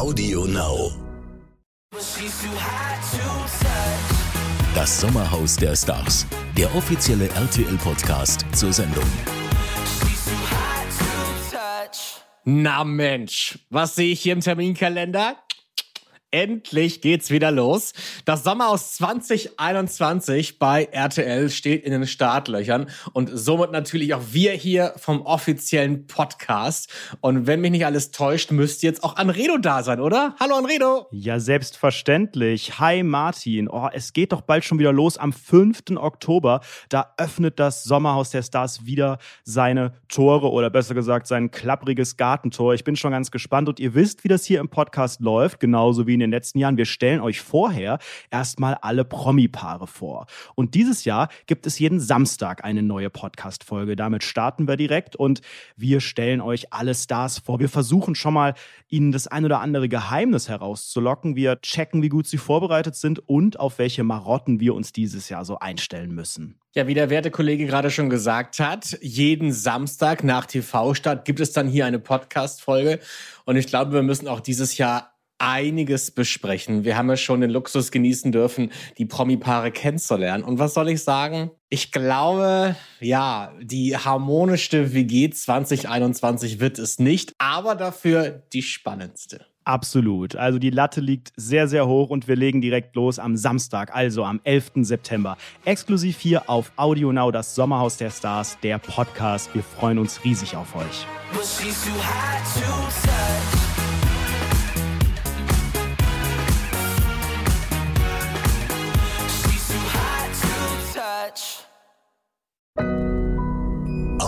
Audio Now. Das Sommerhaus der Stars. Der offizielle RTL-Podcast zur Sendung. Na Mensch, was sehe ich hier im Terminkalender? Endlich geht's wieder los. Das Sommerhaus 2021 bei RTL steht in den Startlöchern und somit natürlich auch wir hier vom offiziellen Podcast. Und wenn mich nicht alles täuscht, müsste jetzt auch Anredo da sein, oder? Hallo Anredo. Ja, selbstverständlich. Hi Martin. Oh, es geht doch bald schon wieder los am 5. Oktober. Da öffnet das Sommerhaus der Stars wieder seine Tore oder besser gesagt sein klappriges Gartentor. Ich bin schon ganz gespannt und ihr wisst, wie das hier im Podcast läuft, genauso wie in den letzten Jahren. Wir stellen euch vorher erstmal alle Promi-Paare vor. Und dieses Jahr gibt es jeden Samstag eine neue Podcast-Folge. Damit starten wir direkt und wir stellen euch alle Stars vor. Wir versuchen schon mal, ihnen das ein oder andere Geheimnis herauszulocken. Wir checken, wie gut sie vorbereitet sind und auf welche Marotten wir uns dieses Jahr so einstellen müssen. Ja, wie der werte Kollege gerade schon gesagt hat, jeden Samstag nach TV-Start gibt es dann hier eine Podcast-Folge. Und ich glaube, wir müssen auch dieses Jahr einiges besprechen. Wir haben ja schon den Luxus genießen dürfen, die Promi-Paare kennenzulernen. Und was soll ich sagen? Ich glaube, ja, die harmonischste WG 2021 wird es nicht, aber dafür die spannendste. Absolut. Also die Latte liegt sehr, sehr hoch und wir legen direkt los am Samstag, also am 11. September. Exklusiv hier auf Audio Now, das Sommerhaus der Stars, der Podcast. Wir freuen uns riesig auf euch.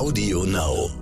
Audio Now.